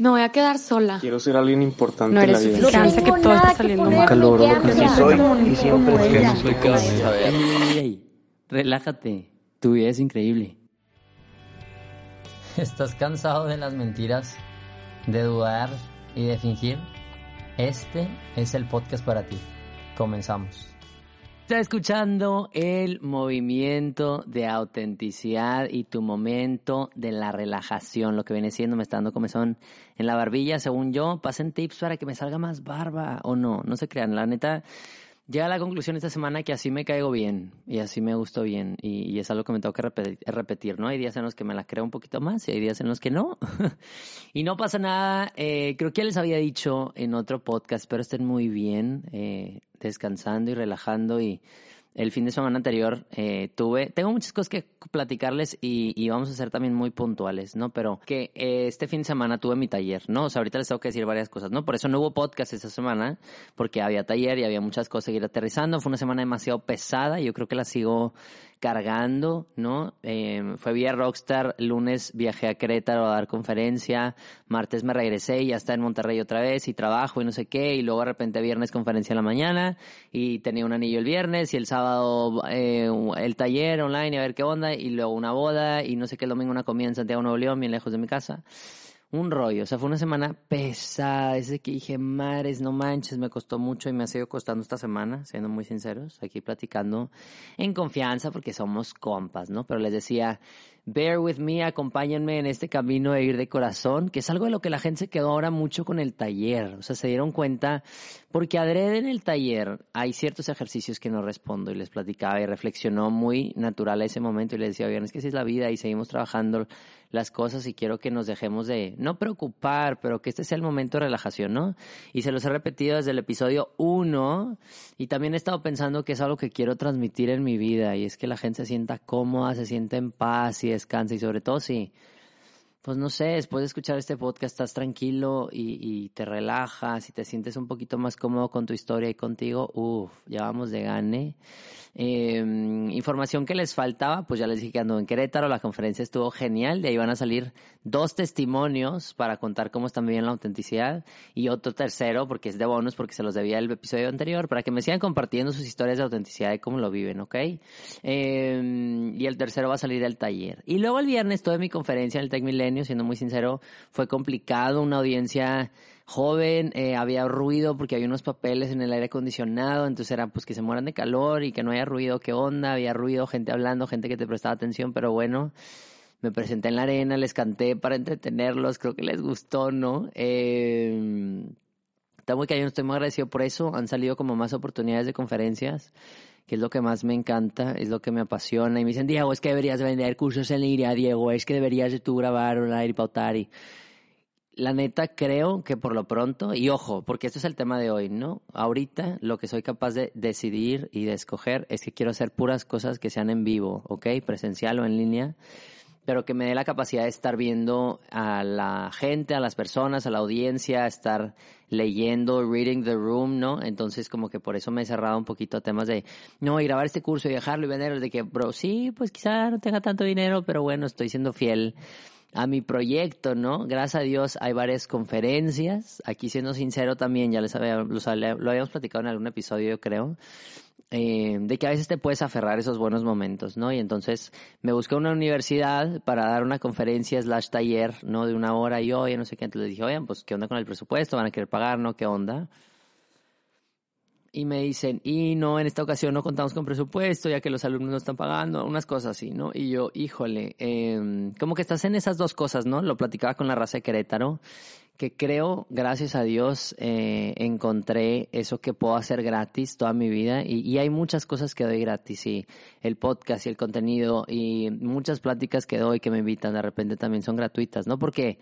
Me voy a quedar sola. Quiero ser alguien importante No en la eres vida. suficiente, que todo está saliendo mal. Nunca logro lo que soy y siempre Soy. Ey, ey, ey, relájate. Tu vida es increíble. ¿Estás cansado de las mentiras, de dudar y de fingir? Este es el podcast para ti. Comenzamos. Está escuchando el movimiento de autenticidad y tu momento de la relajación, lo que viene siendo, me está dando comezón en la barbilla, según yo, pasen tips para que me salga más barba o no, no se crean, la neta, llega a la conclusión esta semana que así me caigo bien y así me gusto bien y, es algo que me tengo que repetir, repetir, ¿no? Hay días en los que me la creo un poquito más y hay días en los que no. y no pasa nada, eh, creo que ya les había dicho en otro podcast, pero estén muy bien, eh, descansando y relajando y el fin de semana anterior eh, tuve, tengo muchas cosas que platicarles y, y vamos a ser también muy puntuales, ¿no? Pero que eh, este fin de semana tuve mi taller, ¿no? O sea, ahorita les tengo que decir varias cosas, ¿no? Por eso no hubo podcast esta semana, porque había taller y había muchas cosas que ir aterrizando. Fue una semana demasiado pesada, yo creo que la sigo cargando, ¿no? Eh, fue vía Rockstar, lunes viajé a Querétaro a dar conferencia, martes me regresé y ya está en Monterrey otra vez y trabajo y no sé qué, y luego de repente viernes conferencia en la mañana y tenía un anillo el viernes y el sábado eh, el taller online y a ver qué onda y luego una boda y no sé qué el domingo una comida en Santiago Nuevo León, bien lejos de mi casa. Un rollo, o sea, fue una semana pesada, ese que dije, mares, no manches, me costó mucho y me ha seguido costando esta semana, siendo muy sinceros, aquí platicando en confianza porque somos compas, ¿no? Pero les decía, bear with me, acompáñenme en este camino de ir de corazón, que es algo de lo que la gente se quedó ahora mucho con el taller, o sea, se dieron cuenta, porque adrede en el taller hay ciertos ejercicios que no respondo y les platicaba y reflexionó muy natural a ese momento y les decía, oigan, es que así es la vida y seguimos trabajando las cosas y quiero que nos dejemos de no preocupar, pero que este sea el momento de relajación, ¿no? Y se los he repetido desde el episodio 1 y también he estado pensando que es algo que quiero transmitir en mi vida y es que la gente se sienta cómoda, se sienta en paz y descansa y sobre todo si, pues no sé, después de escuchar este podcast estás tranquilo y, y te relajas y te sientes un poquito más cómodo con tu historia y contigo, uff, ya vamos de gane. Eh, información que les faltaba, pues ya les dije que ando en Querétaro, la conferencia estuvo genial, de ahí van a salir dos testimonios para contar cómo están viviendo la autenticidad y otro tercero, porque es de bonus, porque se los debía el episodio anterior, para que me sigan compartiendo sus historias de autenticidad y cómo lo viven, ¿ok? Eh, y el tercero va a salir del taller. Y luego el viernes tuve mi conferencia en el Tech Milenio, siendo muy sincero, fue complicado, una audiencia joven, eh, había ruido porque había unos papeles en el aire acondicionado, entonces era pues que se mueran de calor y que no haya ruido, qué onda, había ruido, gente hablando, gente que te prestaba atención, pero bueno, me presenté en la arena, les canté para entretenerlos, creo que les gustó, ¿no? Eh, está muy cañón, estoy muy agradecido por eso, han salido como más oportunidades de conferencias, que es lo que más me encanta, es lo que me apasiona, y me dicen, Diego, es que deberías vender cursos en línea, Diego, es que deberías de tú grabar online y pautar la neta creo que por lo pronto, y ojo, porque esto es el tema de hoy, ¿no? Ahorita lo que soy capaz de decidir y de escoger es que quiero hacer puras cosas que sean en vivo, ¿ok? Presencial o en línea, pero que me dé la capacidad de estar viendo a la gente, a las personas, a la audiencia, estar leyendo, reading the room, ¿no? Entonces como que por eso me he cerrado un poquito a temas de, no, y grabar este curso y dejarlo y venderlo, de que, bro, sí, pues quizá no tenga tanto dinero, pero bueno, estoy siendo fiel a mi proyecto, ¿no? Gracias a Dios hay varias conferencias. Aquí siendo sincero también, ya les había, lo habíamos platicado en algún episodio, yo creo, eh, de que a veces te puedes aferrar esos buenos momentos, ¿no? Y entonces me busqué una universidad para dar una conferencia slash taller, ¿no? De una hora y yo, ya no sé qué. Entonces les dije, oigan, pues, ¿qué onda con el presupuesto? ¿Van a querer pagar, no? ¿Qué onda? Y me dicen, y no, en esta ocasión no contamos con presupuesto, ya que los alumnos no están pagando, unas cosas así, ¿no? Y yo, híjole, eh, como que estás en esas dos cosas, ¿no? Lo platicaba con la raza de Querétaro, que creo, gracias a Dios, eh, encontré eso que puedo hacer gratis toda mi vida. Y, y hay muchas cosas que doy gratis, y el podcast y el contenido, y muchas pláticas que doy que me invitan de repente también son gratuitas, ¿no? Porque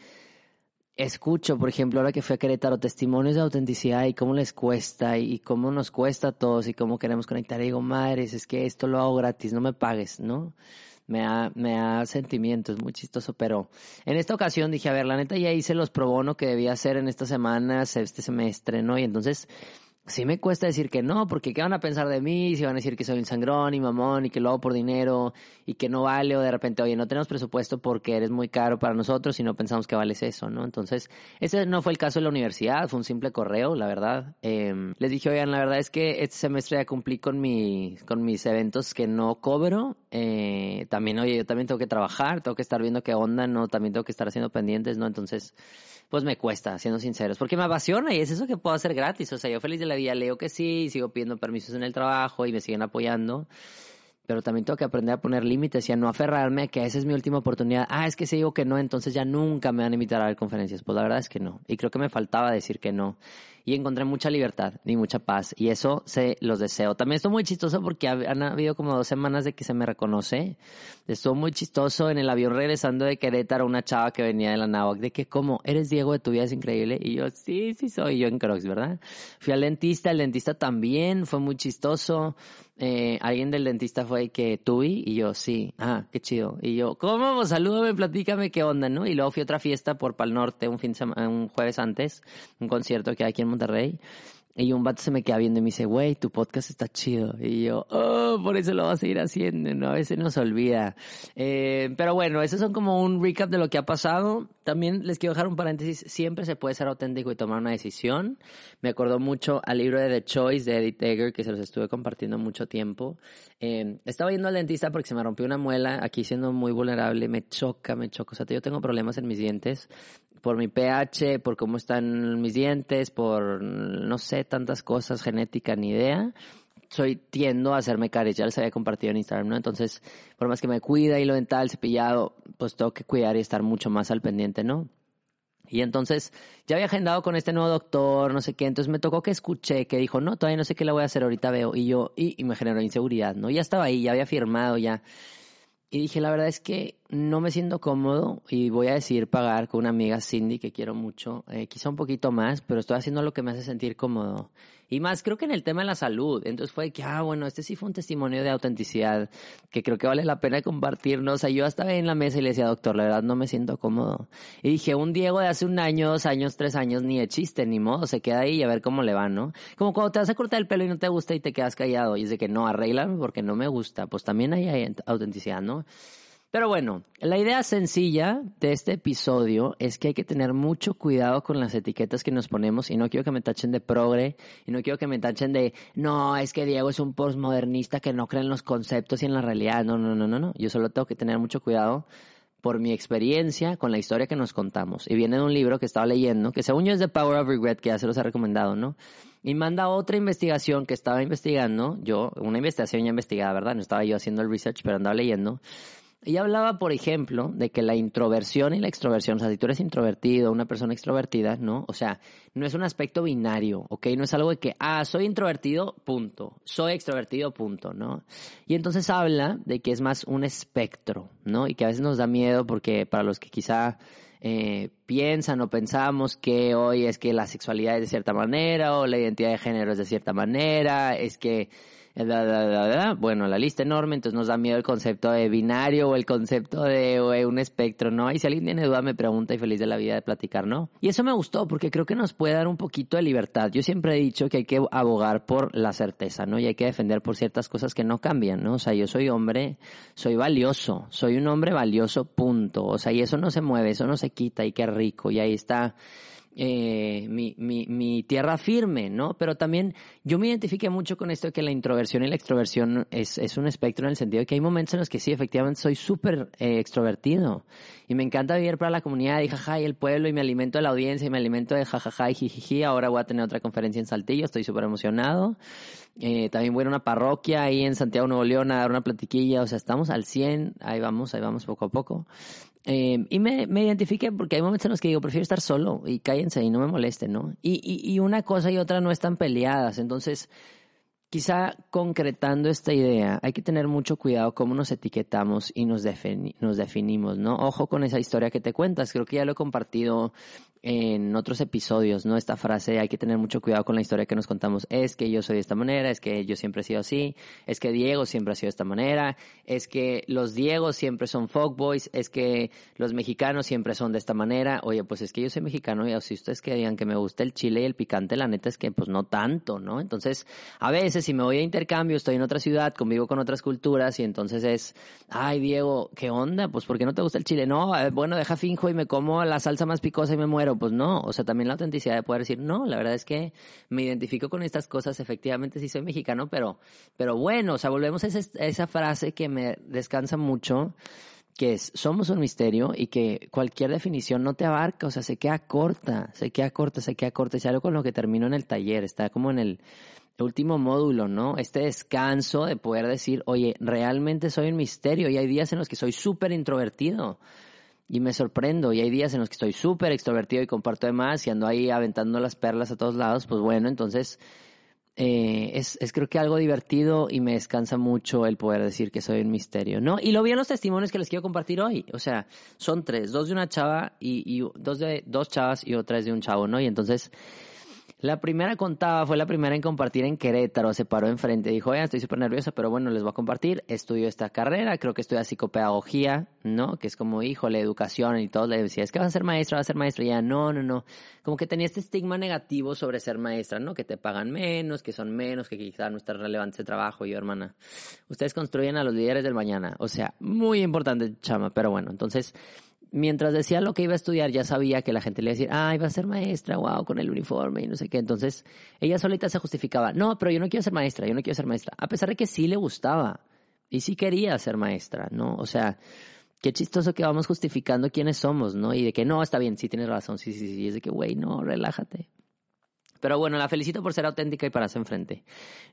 escucho, por ejemplo, ahora que fui a Querétaro, testimonios de autenticidad y cómo les cuesta y cómo nos cuesta a todos y cómo queremos conectar. Y digo, madres, es que esto lo hago gratis, no me pagues, ¿no? Me da, me da sentimiento, es muy chistoso, pero en esta ocasión dije, a ver, la neta ya hice los pro bono que debía hacer en estas semanas, este semestre, ¿no? Y entonces sí me cuesta decir que no, porque ¿qué van a pensar de mí? Si van a decir que soy un sangrón y mamón y que lo hago por dinero y que no vale o de repente, oye, no tenemos presupuesto porque eres muy caro para nosotros y no pensamos que vales eso, ¿no? Entonces, ese no fue el caso de la universidad, fue un simple correo, la verdad. Eh, les dije, oigan, la verdad es que este semestre ya cumplí con, mi, con mis eventos que no cobro. Eh, también, oye, yo también tengo que trabajar, tengo que estar viendo qué onda, ¿no? También tengo que estar haciendo pendientes, ¿no? Entonces, pues me cuesta, siendo sinceros, porque me apasiona y es eso que puedo hacer gratis. O sea, yo feliz de la vida leo que sí, sigo pidiendo permisos en el trabajo y me siguen apoyando. Pero también tengo que aprender a poner límites y a no aferrarme a que esa es mi última oportunidad. Ah, es que si digo que no, entonces ya nunca me van a invitar a ver conferencias. Pues la verdad es que no. Y creo que me faltaba decir que no y encontré mucha libertad y mucha paz y eso se los deseo. También estuvo muy chistoso porque han habido como dos semanas de que se me reconoce. Estuvo muy chistoso en el avión regresando de Querétaro una chava que venía de la Náhuac de que como eres Diego de tu vida es increíble y yo sí, sí soy yo en Crocs, ¿verdad? Fui al dentista, el dentista también fue muy chistoso. Eh, alguien del dentista fue que tuve y yo sí, ah, qué chido. Y yo, ¿cómo? Pues salúdame, platícame qué onda, ¿no? Y luego fui a otra fiesta por Pal Norte un fin de un jueves antes, un concierto que hay aquí en Monterrey. Y un vato se me queda viendo y me dice, güey, tu podcast está chido. Y yo, oh, por eso lo vas a seguir haciendo, ¿no? A veces nos olvida. Eh, pero bueno, esos son como un recap de lo que ha pasado. También les quiero dejar un paréntesis. Siempre se puede ser auténtico y tomar una decisión. Me acordó mucho al libro de The Choice de Edith Egger, que se los estuve compartiendo mucho tiempo. Eh, estaba yendo al dentista porque se me rompió una muela, aquí siendo muy vulnerable. Me choca, me choca. O sea, yo tengo problemas en mis dientes por mi pH, por cómo están mis dientes, por no sé, tantas cosas, genética, ni idea. Soy, tiendo a hacerme caries, ya les había compartido en Instagram, ¿no? Entonces, por más que me cuida y lo dental, cepillado, pues tengo que cuidar y estar mucho más al pendiente, ¿no? Y entonces, ya había agendado con este nuevo doctor, no sé qué, entonces me tocó que escuché que dijo, no, todavía no sé qué le voy a hacer, ahorita veo. Y yo, y, y me generó inseguridad, ¿no? Ya estaba ahí, ya había firmado, ya y dije, la verdad es que no me siento cómodo y voy a decidir pagar con una amiga Cindy que quiero mucho, eh, quizá un poquito más, pero estoy haciendo lo que me hace sentir cómodo. Y más, creo que en el tema de la salud. Entonces fue que, ah, bueno, este sí fue un testimonio de autenticidad que creo que vale la pena compartirnos. O sea, yo estaba en la mesa y le decía, doctor, la verdad no me siento cómodo. Y dije, un Diego de hace un año, dos años, tres años, ni de chiste, ni modo, se queda ahí y a ver cómo le va, ¿no? Como cuando te vas a cortar el pelo y no te gusta y te quedas callado y dice que no, arréglame porque no me gusta. Pues también hay autenticidad, ¿no? Pero bueno, la idea sencilla de este episodio es que hay que tener mucho cuidado con las etiquetas que nos ponemos y no quiero que me tachen de progre y no quiero que me tachen de no, es que Diego es un postmodernista que no cree en los conceptos y en la realidad. No, no, no, no, no. Yo solo tengo que tener mucho cuidado por mi experiencia con la historia que nos contamos. Y viene de un libro que estaba leyendo, que según yo es The Power of Regret, que ya se los he recomendado, ¿no? Y manda otra investigación que estaba investigando, yo, una investigación ya investigada, ¿verdad? No estaba yo haciendo el research, pero andaba leyendo ella hablaba, por ejemplo, de que la introversión y la extroversión, o sea, si tú eres introvertido, una persona extrovertida, ¿no? O sea, no es un aspecto binario, ¿ok? No es algo de que, ah, soy introvertido, punto. Soy extrovertido, punto, ¿no? Y entonces habla de que es más un espectro, ¿no? Y que a veces nos da miedo porque para los que quizá eh, piensan o pensamos que hoy es que la sexualidad es de cierta manera o la identidad de género es de cierta manera, es que bueno, la lista enorme, entonces nos da miedo el concepto de binario o el concepto de, un espectro, ¿no? Y si alguien tiene duda me pregunta y feliz de la vida de platicar, ¿no? Y eso me gustó porque creo que nos puede dar un poquito de libertad. Yo siempre he dicho que hay que abogar por la certeza, ¿no? Y hay que defender por ciertas cosas que no cambian, ¿no? O sea, yo soy hombre, soy valioso, soy un hombre valioso, punto. O sea, y eso no se mueve, eso no se quita y qué rico. Y ahí está eh, mi, mi, mi, tierra firme, ¿no? Pero también yo me identifiqué mucho con esto de que la introversión y la extroversión es, es un espectro en el sentido de que hay momentos en los que sí, efectivamente soy súper eh, extrovertido y me encanta vivir para la comunidad y jaja y el pueblo y me alimento de la audiencia y me alimento de jajaja y jijiji. Ahora voy a tener otra conferencia en Saltillo, estoy súper emocionado. Eh, también voy a una parroquia ahí en Santiago Nuevo León a dar una platiquilla, o sea, estamos al 100, ahí vamos, ahí vamos poco a poco. Eh, y me, me identifiqué porque hay momentos en los que digo, prefiero estar solo y cállense y no me molesten, ¿no? Y, y, y una cosa y otra no están peleadas, entonces quizá concretando esta idea, hay que tener mucho cuidado cómo nos etiquetamos y nos, nos definimos, ¿no? Ojo con esa historia que te cuentas, creo que ya lo he compartido en otros episodios, ¿no? Esta frase, hay que tener mucho cuidado con la historia que nos contamos. Es que yo soy de esta manera, es que yo siempre he sido así, es que Diego siempre ha sido de esta manera, es que los Diegos siempre son folkboys, es que los mexicanos siempre son de esta manera. Oye, pues es que yo soy mexicano y si ustedes que digan que me gusta el chile y el picante, la neta es que pues no tanto, ¿no? Entonces, a veces si me voy a intercambio, estoy en otra ciudad, convivo con otras culturas y entonces es, ay Diego, ¿qué onda? Pues ¿por qué no te gusta el chile? No, eh, bueno, deja finjo y me como la salsa más picosa y me muero pues no, o sea, también la autenticidad de poder decir, no, la verdad es que me identifico con estas cosas, efectivamente sí soy mexicano, pero, pero bueno, o sea, volvemos a, esa frase que me descansa mucho, que es, somos un misterio y que cualquier definición no te abarca, o sea, se queda corta, se queda corta, se queda corta, es algo con lo que termino en el taller, está como en el último módulo, ¿no? Este descanso de poder decir, oye, realmente soy un misterio y hay días en los que soy súper introvertido y me sorprendo. Y hay días en los que estoy súper extrovertido y comparto de más y ando ahí aventando las perlas a todos lados. Pues bueno, entonces eh, es, es, creo que algo divertido y me descansa mucho el poder decir que soy un misterio, ¿no? Y lo vi en los testimonios que les quiero compartir hoy. O sea, son tres, dos de una chava y, y dos de dos chavas y otra es de un chavo, ¿no? Y entonces la primera contaba, fue la primera en compartir en Querétaro, se paró enfrente, dijo, estoy súper nerviosa, pero bueno, les voy a compartir, estudio esta carrera, creo que estudia psicopedagogía, ¿no? Que es como, hijo, la educación y todo, le decía, es que vas a ser maestra, vas a ser maestra, y ya, no, no, no, como que tenía este estigma negativo sobre ser maestra, ¿no? Que te pagan menos, que son menos, que quizás no está relevante ese trabajo, y yo, hermana, ustedes construyen a los líderes del mañana, o sea, muy importante, chama, pero bueno, entonces mientras decía lo que iba a estudiar, ya sabía que la gente le iba a decir, ah, iba a ser maestra, wow, con el uniforme y no sé qué. Entonces, ella solita se justificaba, no, pero yo no quiero ser maestra, yo no quiero ser maestra. A pesar de que sí le gustaba y sí quería ser maestra, ¿no? O sea, qué chistoso que vamos justificando quiénes somos, ¿no? Y de que no, está bien, sí tienes razón, sí, sí, sí. Y es de que, güey, no, relájate. Pero bueno, la felicito por ser auténtica y pararse enfrente.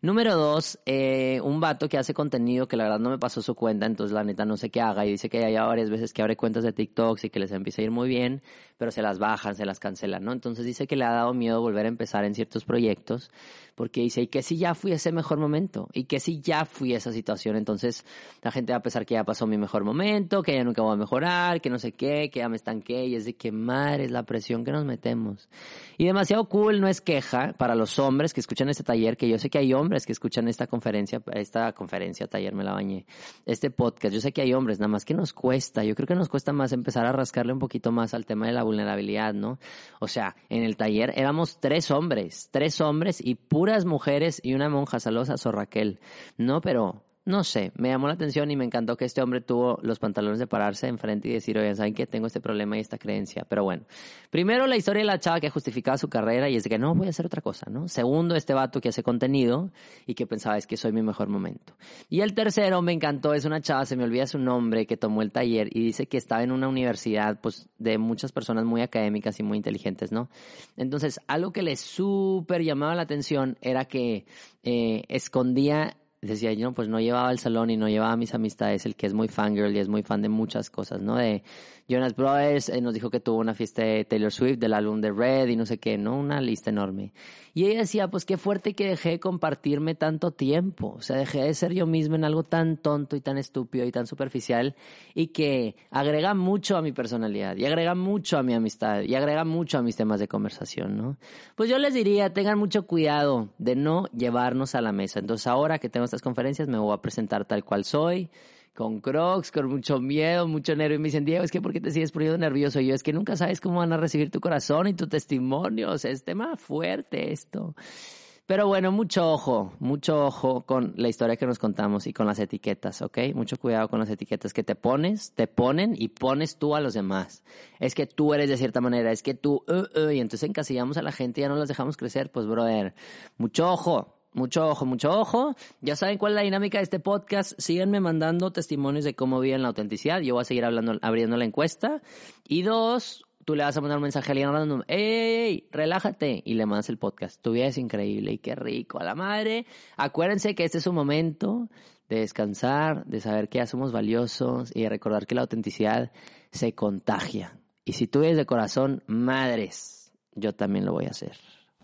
Número dos, eh, un vato que hace contenido que la verdad no me pasó su cuenta, entonces la neta no sé qué haga y dice que ya varias veces que abre cuentas de TikTok y que les empieza a ir muy bien, pero se las bajan, se las cancelan, ¿no? Entonces dice que le ha dado miedo volver a empezar en ciertos proyectos porque dice, y que si ya fui ese mejor momento, y que si ya fui esa situación, entonces la gente va a pensar que ya pasó mi mejor momento, que ya nunca voy a mejorar, que no sé qué, que ya me estanqué, y es de que madre es la presión que nos metemos. Y demasiado cool no es queja para los hombres que escuchan este taller, que yo sé que hay hombres que escuchan esta conferencia, esta conferencia, taller me la bañé, este podcast, yo sé que hay hombres, nada más que nos cuesta, yo creo que nos cuesta más empezar a rascarle un poquito más al tema de la vulnerabilidad, ¿no? O sea, en el taller éramos tres hombres, tres hombres y puras mujeres y una monja salosa, Sor Raquel. No, pero no sé, me llamó la atención y me encantó que este hombre tuvo los pantalones de pararse enfrente y decir, oye, ¿saben que tengo este problema y esta creencia? Pero bueno, primero la historia de la chava que justificaba su carrera y es de que no, voy a hacer otra cosa, ¿no? Segundo, este vato que hace contenido y que pensaba, es que soy mi mejor momento. Y el tercero, me encantó, es una chava, se me olvida su nombre, que tomó el taller y dice que estaba en una universidad, pues, de muchas personas muy académicas y muy inteligentes, ¿no? Entonces, algo que le súper llamaba la atención era que eh, escondía decía yo, pues no llevaba el salón y no llevaba mis amistades, el que es muy fangirl y es muy fan de muchas cosas, ¿no? De Jonas Brothers, eh, nos dijo que tuvo una fiesta de Taylor Swift, del álbum de Red y no sé qué, ¿no? Una lista enorme. Y ella decía, pues qué fuerte que dejé de compartirme tanto tiempo, o sea, dejé de ser yo misma en algo tan tonto y tan estúpido y tan superficial y que agrega mucho a mi personalidad y agrega mucho a mi amistad y agrega mucho a mis temas de conversación, ¿no? Pues yo les diría, tengan mucho cuidado de no llevarnos a la mesa. Entonces ahora que tengo estas conferencias me voy a presentar tal cual soy, con crocs, con mucho miedo, mucho nervio. Y me dicen, Diego, es que ¿por qué te sigues poniendo nervioso? Y yo, es que nunca sabes cómo van a recibir tu corazón y tu testimonio. O sea, es tema fuerte esto. Pero bueno, mucho ojo, mucho ojo con la historia que nos contamos y con las etiquetas, ¿ok? Mucho cuidado con las etiquetas que te pones, te ponen y pones tú a los demás. Es que tú eres de cierta manera, es que tú, uh, uh, y entonces encasillamos a la gente y ya no los dejamos crecer. Pues, brother, mucho ojo, mucho ojo, mucho ojo. Ya saben cuál es la dinámica de este podcast. Síganme mandando testimonios de cómo viven la autenticidad. Yo voy a seguir hablando, abriendo la encuesta. Y dos, tú le vas a mandar un mensaje a alguien random. ¡Ey! Relájate. Y le mandas el podcast. Tu vida es increíble y qué rico. A la madre. Acuérdense que este es un momento de descansar, de saber que ya somos valiosos y de recordar que la autenticidad se contagia. Y si tú eres de corazón, madres, yo también lo voy a hacer.